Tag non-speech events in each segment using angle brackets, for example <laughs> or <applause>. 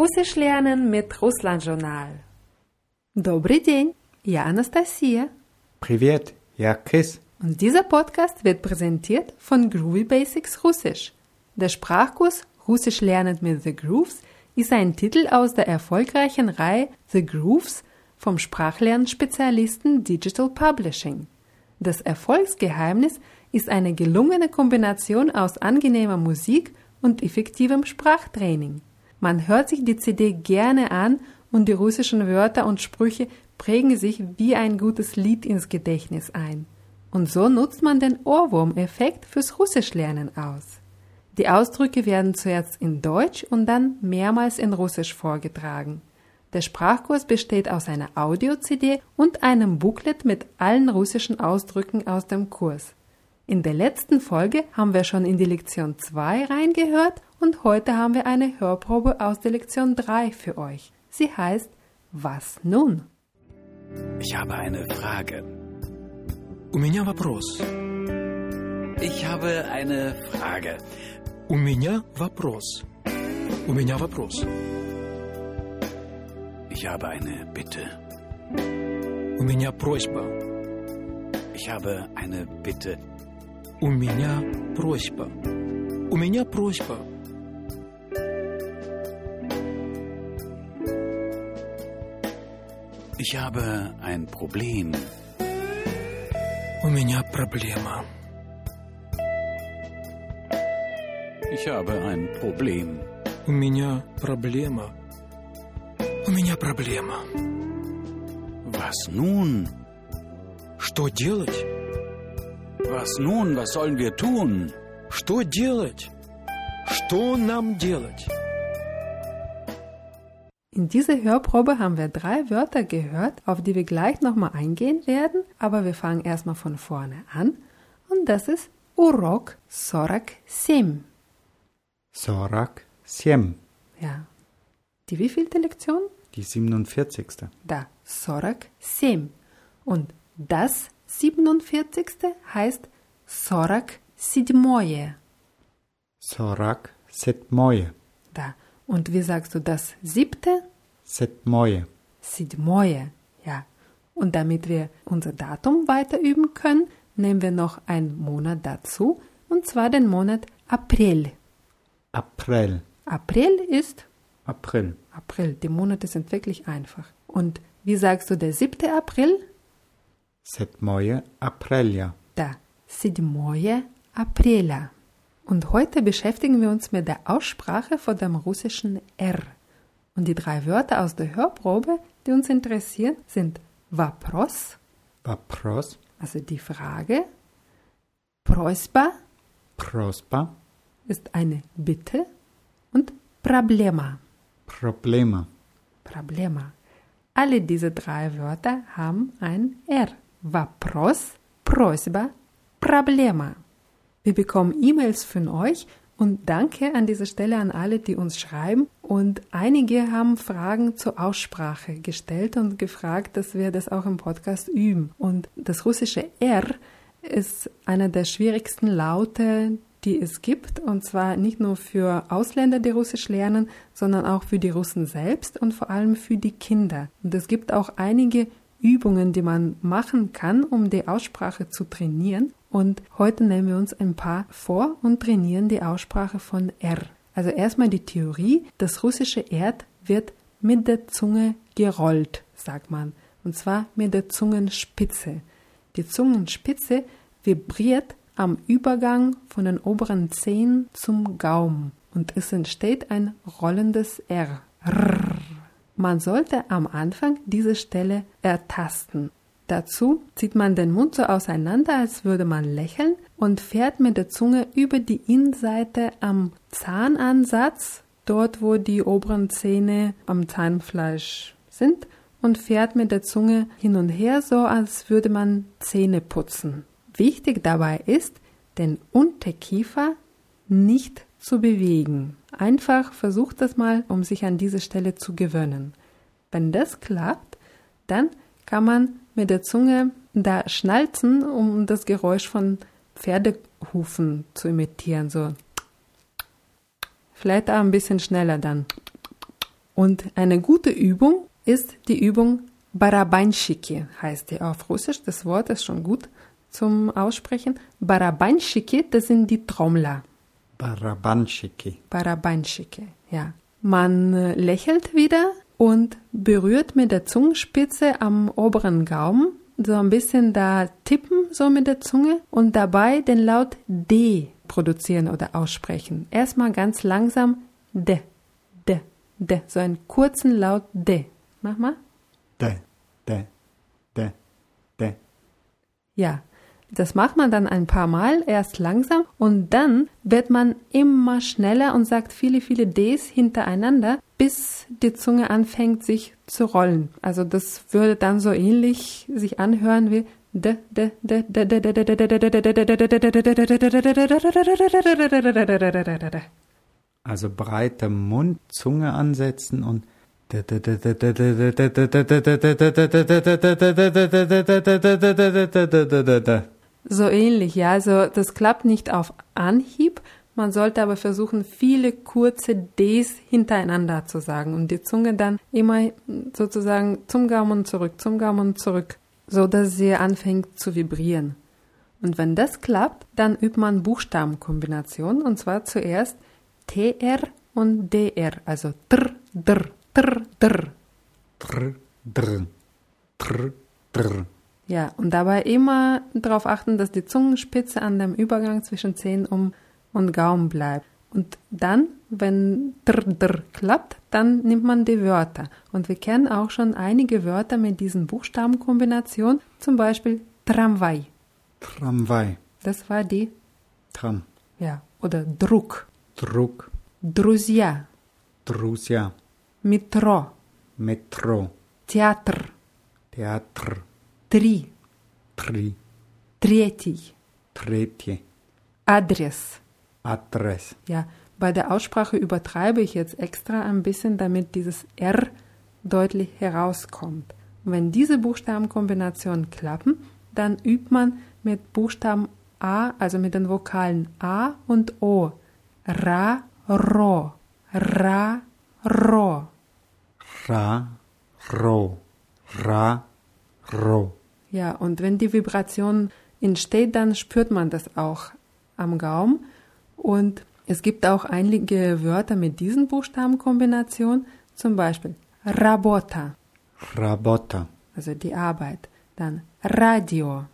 Russisch lernen mit Russland Journal. Добрый день, я Anastasia. Привет, я Chris. Und dieser Podcast wird präsentiert von Groovy Basics Russisch. Der Sprachkurs Russisch lernen mit The Grooves ist ein Titel aus der erfolgreichen Reihe The Grooves vom Sprachlernspezialisten Digital Publishing. Das Erfolgsgeheimnis ist eine gelungene Kombination aus angenehmer Musik und effektivem Sprachtraining. Man hört sich die CD gerne an und die russischen Wörter und Sprüche prägen sich wie ein gutes Lied ins Gedächtnis ein. Und so nutzt man den Ohrwurm-Effekt fürs Russischlernen aus. Die Ausdrücke werden zuerst in Deutsch und dann mehrmals in Russisch vorgetragen. Der Sprachkurs besteht aus einer Audio-CD und einem Booklet mit allen russischen Ausdrücken aus dem Kurs. In der letzten Folge haben wir schon in die Lektion 2 reingehört und heute haben wir eine Hörprobe aus der Lektion 3 für euch. Sie heißt Was nun? Ich habe eine Frage. У меня вопрос. Ich habe eine Frage. У меня вопрос. У меня вопрос. Ich habe eine Bitte. У меня просьба. Ich habe eine Bitte. У меня просьба. У меня просьба. Ich habe ein Problem. У меня проблема. Ich habe ein Problem. У меня проблема. У меня проблема. Was nun? Что делать? Was nun? Was sollen wir tun? Что делать? Что нам делать? In dieser Hörprobe haben wir drei Wörter gehört, auf die wir gleich nochmal eingehen werden, aber wir fangen erstmal von vorne an und das ist Urok Sorak Sim. Sorak Siem, Ja. Die wievielte Lektion? die 47. Da, Sorak Sim. Und das 47. heißt Sorak Sidmoje. Sorak Setmoje. Da. Und wie sagst du das siebte? Setmoje. Sidmoje. Ja. Und damit wir unser Datum weiter üben können, nehmen wir noch einen Monat dazu, und zwar den Monat April. April. April ist April. April. Die Monate sind wirklich einfach. Und wie sagst du der siebte April? Setmoje Aprilia. Da, Sidmoje Aprila. Und heute beschäftigen wir uns mit der Aussprache von dem russischen R. Und die drei Wörter aus der Hörprobe, die uns interessieren, sind Vapros, Vapros. also die Frage, Prosba Prospa. ist eine Bitte und Problema. Problema. Problema. Alle diese drei Wörter haben ein R. Vapros, Prosba, Problema. Wir bekommen E-Mails von euch und danke an dieser Stelle an alle, die uns schreiben. Und einige haben Fragen zur Aussprache gestellt und gefragt, dass wir das auch im Podcast üben. Und das russische R ist einer der schwierigsten Laute, die es gibt, und zwar nicht nur für Ausländer, die Russisch lernen, sondern auch für die Russen selbst und vor allem für die Kinder. Und es gibt auch einige Übungen, die man machen kann, um die Aussprache zu trainieren. Und heute nehmen wir uns ein paar vor und trainieren die Aussprache von R. Also erstmal die Theorie, das russische R wird mit der Zunge gerollt, sagt man. Und zwar mit der Zungenspitze. Die Zungenspitze vibriert am Übergang von den oberen Zehen zum Gaumen und es entsteht ein rollendes R. Rrr. Man sollte am Anfang diese Stelle ertasten. Dazu zieht man den Mund so auseinander, als würde man lächeln und fährt mit der Zunge über die Innenseite am Zahnansatz, dort wo die oberen Zähne am Zahnfleisch sind, und fährt mit der Zunge hin und her, so als würde man Zähne putzen. Wichtig dabei ist, den Unterkiefer nicht zu bewegen. Einfach versucht das mal, um sich an diese Stelle zu gewöhnen. Wenn das klappt, dann kann man mit der Zunge da schnalzen, um das Geräusch von Pferdehufen zu imitieren. So. Vielleicht auch ein bisschen schneller dann. Und eine gute Übung ist die Übung Barabanschiki, heißt die auf Russisch. Das Wort ist schon gut zum Aussprechen. Barabanschiki, das sind die Trommler. Barabanschiki. Barabanschiki, ja. Man lächelt wieder und berührt mit der Zungenspitze am oberen Gaumen so ein bisschen da tippen, so mit der Zunge und dabei den Laut D produzieren oder aussprechen. Erstmal ganz langsam D, D, D, so einen kurzen Laut D. Mach mal. De, de, de, de. Ja, das macht man dann ein paar Mal, erst langsam und dann wird man immer schneller und sagt viele, viele Ds hintereinander, bis die Zunge anfängt sich zu rollen. Also das würde dann so ähnlich sich anhören wie Also breiter Mund, Zunge ansetzen und So ähnlich, ja. Also das klappt nicht auf Anhieb. Man sollte aber versuchen, viele kurze Ds hintereinander zu sagen und die Zunge dann immer sozusagen zum Gaumen zurück, zum Gaumen zurück, so dass sie anfängt zu vibrieren. Und wenn das klappt, dann übt man Buchstabenkombinationen und zwar zuerst TR und DR, also tr, dr, tr, dr. Tr, dr, tr, dr. Ja, und dabei immer darauf achten, dass die Zungenspitze an dem Übergang zwischen Zehen um und Gaumen bleibt. Und dann, wenn dr, dr klappt, dann nimmt man die Wörter. Und wir kennen auch schon einige Wörter mit diesen Buchstabenkombinationen, zum Beispiel Tramway. Tramway, Das war die, Tram, ja, oder Druck, Druck, Друзья, Drusja, Metro, Metro, Театр, Theater, Три, Tri, Третий, Tretje, Адрес. Adress. Ja, bei der Aussprache übertreibe ich jetzt extra ein bisschen, damit dieses R deutlich herauskommt. Und wenn diese Buchstabenkombinationen klappen, dann übt man mit Buchstaben A, also mit den Vokalen A und O. Ra, Ro, Ra, Ro. Ra, Ro, Ra, Ro. Ja, und wenn die Vibration entsteht, dann spürt man das auch am Gaumen. Und es gibt auch einige Wörter mit diesen Buchstabenkombinationen, zum Beispiel Rabota, Rabota, also die Arbeit, dann Radio,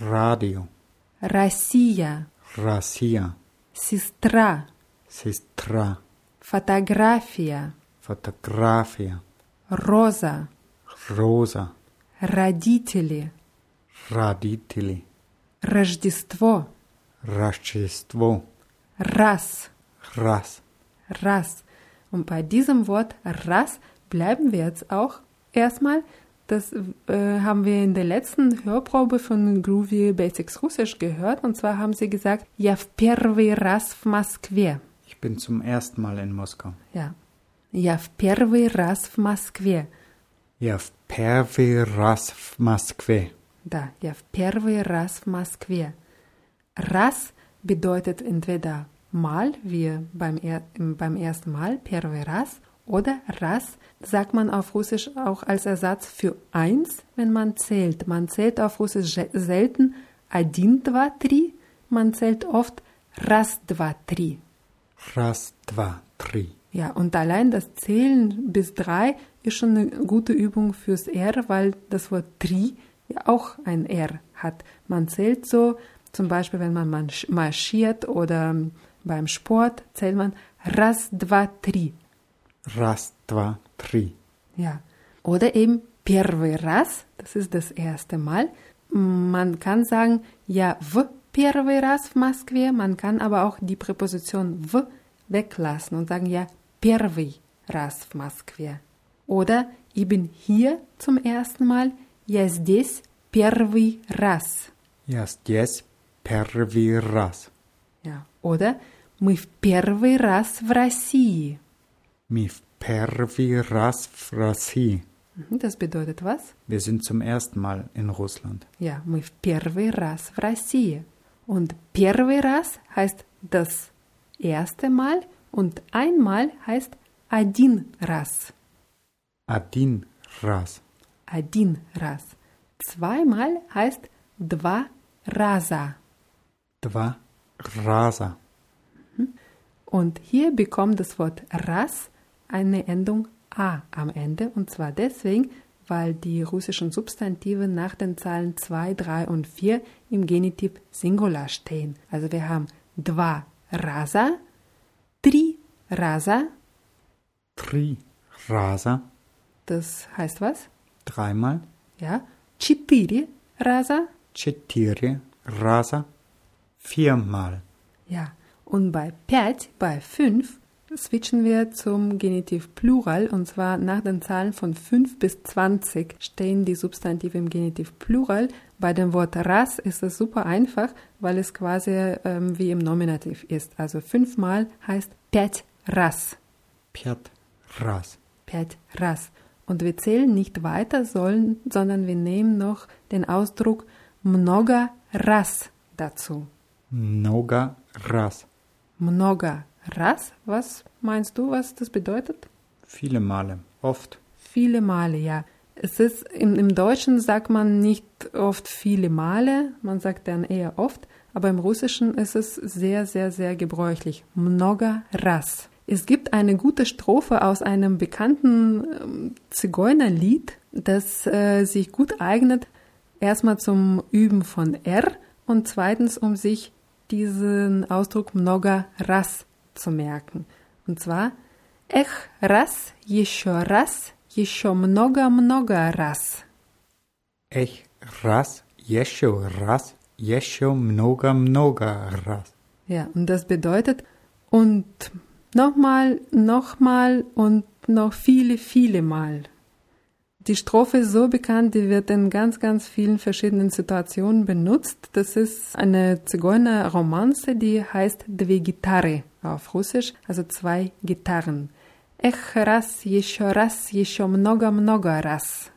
Radio, Россия, Rasia, Сестра, Sistra, Фотография, Fotografia, Роза, Rosa, Родители, Raditili, Рождество, Rashchestvo, Раз, Ras, Ras. Und bei diesem Wort Ras bleiben wir jetzt auch erstmal. Das äh, haben wir in der letzten Hörprobe von Groovy Basics Russisch gehört. Und zwar haben sie gesagt, Я в первый раз в Москве. Ich bin zum ersten Mal in Moskau. Ja. Я в первый раз в Москве. Ja, w первый раз в Москве. Да, я в первый раз в Москве. Раз bedeutet entweder mal, wie beim, er, beim ersten Mal, первый раз, oder раз sagt man auf Russisch auch als Ersatz für eins, wenn man zählt. Man zählt auf Russisch se- selten один, два, три, man zählt oft раз, два, три. Raz, dva, tri. Ja, und allein das Zählen bis drei ist schon eine gute Übung fürs R, weil das Wort tri ja auch ein R hat. Man zählt so, zum Beispiel, wenn man marsch- marschiert oder beim Sport, zählt man раз, два, три. Raz, dva, tri. Ja. Oder eben первый раз, das ist das erste Mal. Man kann sagen, ja, в первый раз в Москве, man kann aber auch die Präposition в weglassen und sagen, ja, первый раз в Москве. Oder ich bin hier zum ersten Mal, я здесь первый раз. Ja, здесь первый раз. Ja. Oder мы в первый раз в России. Mi w первый раз в России. Mhm, Das bedeutet was? Wir sind zum ersten Mal in Russland. Ja, мы в первый раз в России. Und первый раз heißt das erste Mal und einmal heißt один раз. Один раз. Один раз. Zweimal heißt два раза. Два раза. Und hier bekommt das Wort ras eine Endung a am Ende. Und zwar deswegen, weil die russischen Substantive nach den Zahlen 2, 3 und 4 im Genitiv Singular stehen. Also wir haben два раза, три раза, Три раза. das heißt was? Dreimal. Ja, четыре раза, Четыре раза. Viermal. Ja, und bei пять, bei fünf, Switchen wir zum Genitiv Plural und zwar nach den Zahlen von 5 bis 20 stehen die Substantive im Genitiv Plural. Bei dem Wort ras ist es super einfach, weil es quasi ähm, wie im Nominativ ist. Also fünfmal heißt pet ras. Pet ras. Pet ras. Und wir zählen nicht weiter, sollen, sondern wir nehmen noch den Ausdruck mnoga ras dazu. Mnoga ras. Mnoga Ras. Ras, was meinst du, was das bedeutet? Viele Male, oft. Viele Male, ja. Es ist im, im Deutschen sagt man nicht oft viele Male, man sagt dann eher oft, aber im Russischen ist es sehr, sehr, sehr gebräuchlich. Mnoga ras. Es gibt eine gute Strophe aus einem bekannten ähm, Zigeunerlied, das äh, sich gut eignet, erstmal zum Üben von R und zweitens, um sich diesen Ausdruck Mnoga ras zu merken. Und zwar Эх, раз, еще раз, еще много-много раз. Ech раз. Еще раз. Еще много-много раз. Ja, und das bedeutet und nochmal, nochmal und noch viele, viele Mal. Die Strophe ist so bekannt, die wird in ganz, ganz vielen verschiedenen Situationen benutzt. Das ist eine Zigeuner-Romanze, die heißt Dve Gitarre auf Russisch, also zwei Gitarren. Эх, раз, еще раз, еще много-много раз.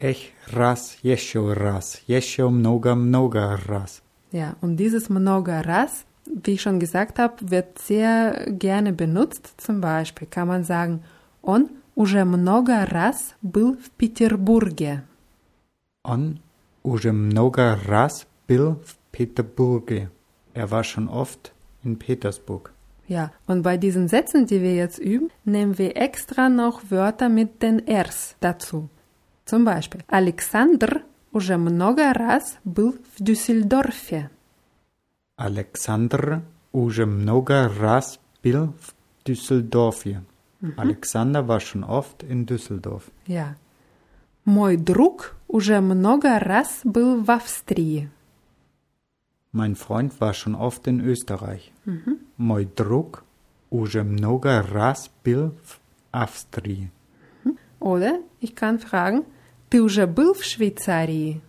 Ech раз. Еще раз. Еще много-много раз. Ja, und dieses много раз, wie ich schon gesagt habe, wird sehr gerne benutzt. Zum Beispiel kann man sagen, он уже много раз был в Петербурге. On уже много раз был в Peterburge. Er war schon oft in Petersburg. Ja, und bei diesen Sätzen, die wir jetzt üben, nehmen wir extra noch Wörter mit den Rs dazu. Zum Beispiel, Alexander уже много раз был в Düsseldorfe. Alexander уже много раз был в Düsseldorfe. Alexander war schon oft in Düsseldorf. Ja. Мой друг уже много раз был в Австрии. Mein Freund war schon oft in Österreich. Мой друг уже много раз был в Австрии. Oder ich kann fragen, ты уже был в Швейцарии?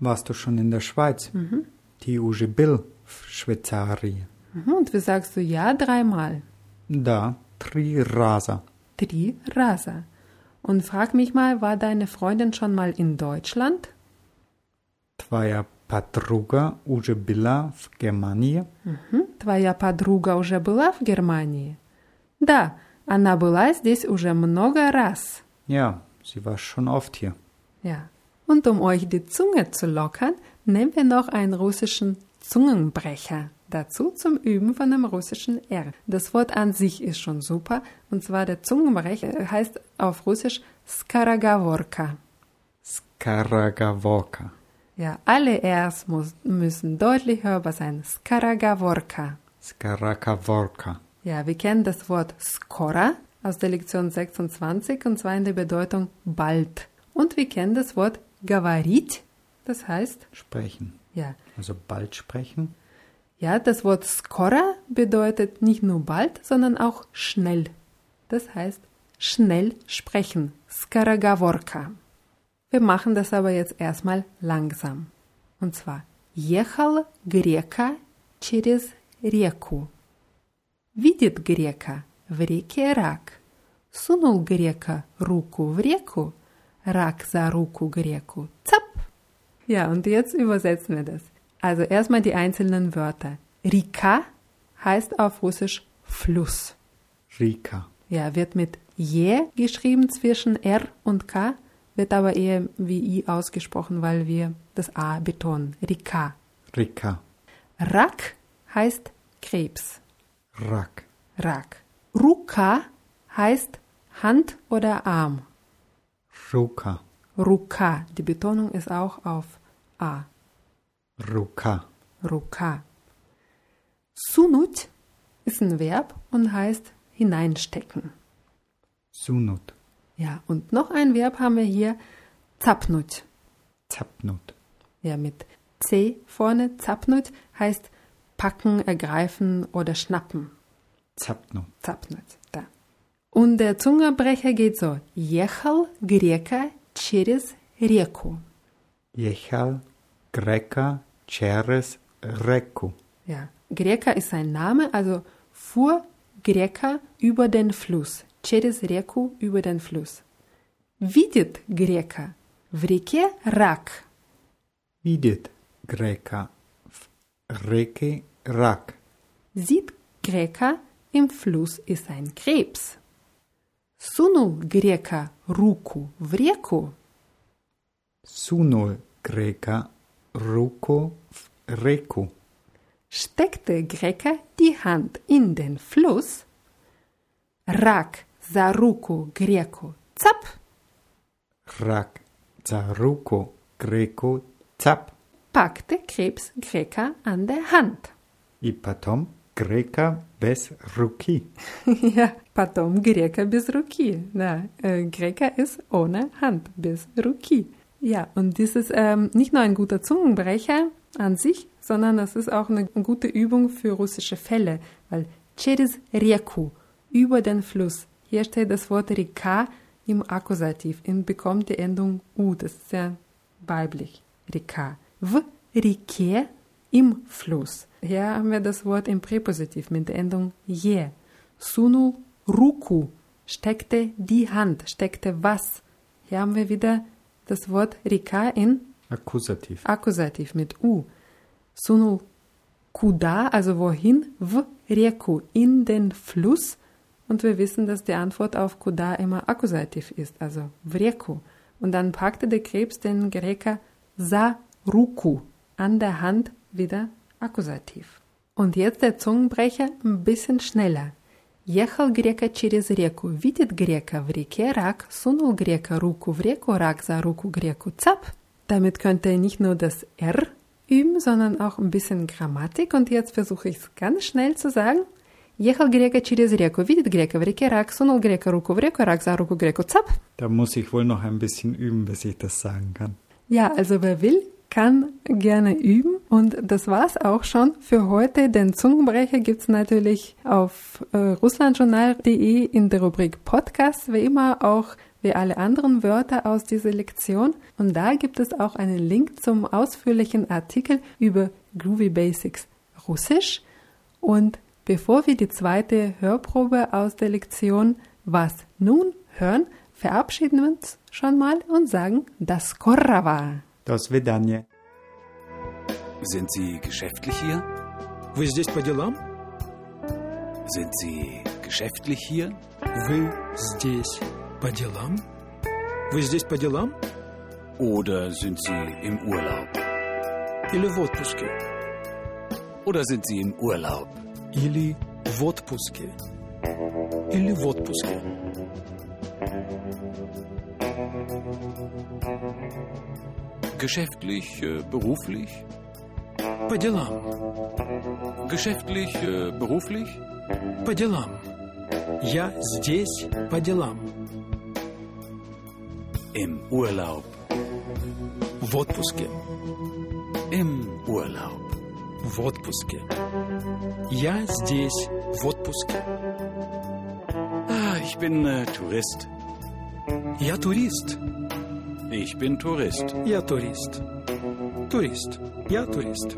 Warst du schon in der Schweiz? Ти уже был в Швейцарии. Mhm, Und wie sagst du ja dreimal? Да, три раза. Три раза. Und frag mich mal, war deine Freundin schon mal in Deutschland? Твоя подруга уже была в Германии? Мгм. Твоя подруга уже была в Германии? Да, она была здесь уже много раз. Ja, sie war schon oft hier. Ja. Und um euch die Zunge zu lockern, nehmen wir noch einen russischen Zungenbrecher dazu zum Üben von einem russischen R. Das Wort an sich ist schon super, und zwar der Zungenbrecher heißt auf Russisch Skaragavorka. Skaragovorka. Ja, alle Rs muss, müssen deutlich hörbar sein. Skaragavorka. Skaragovorka. Ja, wir kennen das Wort skora aus der Lektion 26 und zwar in der Bedeutung bald. Und wir kennen das Wort говорить, das heißt, Sprechen. ja, Also bald sprechen. ja, das Wort skora bedeutet nicht nur bald, sondern auch schnell. Das heißt, schnell sprechen. Skaragovorka. Wir machen das aber jetzt erstmal langsam. Und zwar, ехал грека через реку. Видит грека в реке рак. Сунул грека руку в реку, рак за руку греку. Zapp! Ja, und jetzt übersetzen wir das. Also erstmal die einzelnen Wörter. Rika heißt auf Russisch Fluss. Rika. Ja, wird mit je geschrieben zwischen R und K, wird aber eher wie I ausgesprochen, weil wir das A betonen. Rika. Rika. Rak heißt Krebs. Rak. Rak. Ruka heißt Hand oder Arm. Ruka. Ruka. Die Betonung ist auch auf A. Ruka. Ruka. Sunut ist ein Verb und heißt hineinstecken. Sunut. Ja, und noch ein Verb haben wir hier, zapnut. Zapnut. Ja, mit C vorne, zapnut heißt packen, ergreifen oder schnappen. Zapnut. Zapnut, da. Und der Zungenbrecher geht so, Jechal Greka через реку. Jechal Greka Ceres Reku. Ja, Greka ist sein Name, also fuhr Greka über den Fluss. Через реку über den Fluss. Видит Greka в реке рак. Vidit Greka v Reke Rak. Sieht Greka im Fluss ist ein Krebs. Сунул Greka руку в реку. Sunul Greka Ruko Reko. Steckte Greka die Hand in den Fluss? Rak Zaruko Greko Zap. Rak Zaruko Greko Zap. Packte Krebs Greka an der Hand. I patom Greka bis ruki. <laughs> ja, patom Greka bis ruki. Na, äh, Greka ist ohne Hand bis ruki. Ja, und dies ist ähm, nicht nur ein guter Zungenbrecher an sich, sondern das ist auch eine gute Übung für russische Fälle, weil через реку, über den Fluss, hier steht das Wort Rika im Akkusativ und bekommt die Endung U, das ist sehr weiblich, Rika. В реке im Fluss. Hier haben wir das Wort im Präpositiv mit der Endung je. Sunu ruku, steckte die Hand, steckte was. Hier haben wir wieder das Wort Rika in Akkusativ. Akkusativ mit U. Sunu kuda, also wohin? W reku, in den Fluss. Und wir wissen, dass die Antwort auf kuda immer Akkusativ ist, also vreku. Und dann packte der Krebs den Greka sa ruku, an der Hand wieder Akkusativ. Und jetzt der Zungenbrecher ein bisschen schneller. Ехал грека через реку, видит грека в реке рак, сунул грека руку в реку, рак за руку греку цап. Damit könnte er nicht nur das R üben, sondern auch ein bisschen Grammatik. Und jetzt versuche ich es ganz schnell zu sagen. Ехал грека через реку, видит грека в реке рак, сунул грека руку в реку, рак за руку греку цап. Da muss ich wohl noch ein bisschen üben, bis ich das sagen kann. Ja, also wer will, kann gerne üben. Und das war's auch schon für heute. Den Zungenbrecher gibt's natürlich auf äh, russlandjournal.de in der Rubrik Podcast, wie immer auch wie alle anderen Wörter aus dieser Lektion. Und da gibt es auch einen Link zum ausführlichen Artikel über Groovy Basics Russisch. Und bevor wir die zweite Hörprobe aus der Lektion Was nun hören, verabschieden wir uns schon mal und sagen Das Korrava. Das Vidanje. Sind Sie geschäftlich hier? Вы здесь по делам? Sind Sie geschäftlich hier? Вы здесь по делам? Вы здесь по делам? Oder sind Sie im Urlaub? Или в отпуске? Oder sind Sie im Urlaub? Или в отпуске? Или в отпуске? Geschäftlich, äh, beruflich? По делам. Geschäftlich, äh, beruflich? По делам. Я здесь по делам. Im Urlaub. В отпуске. Im Urlaub. В отпуске. Я здесь в отпуске. Ah, ich bin äh, Tourist. Я турист. Ich bin Tourist. Я турист. Турист. Я турист.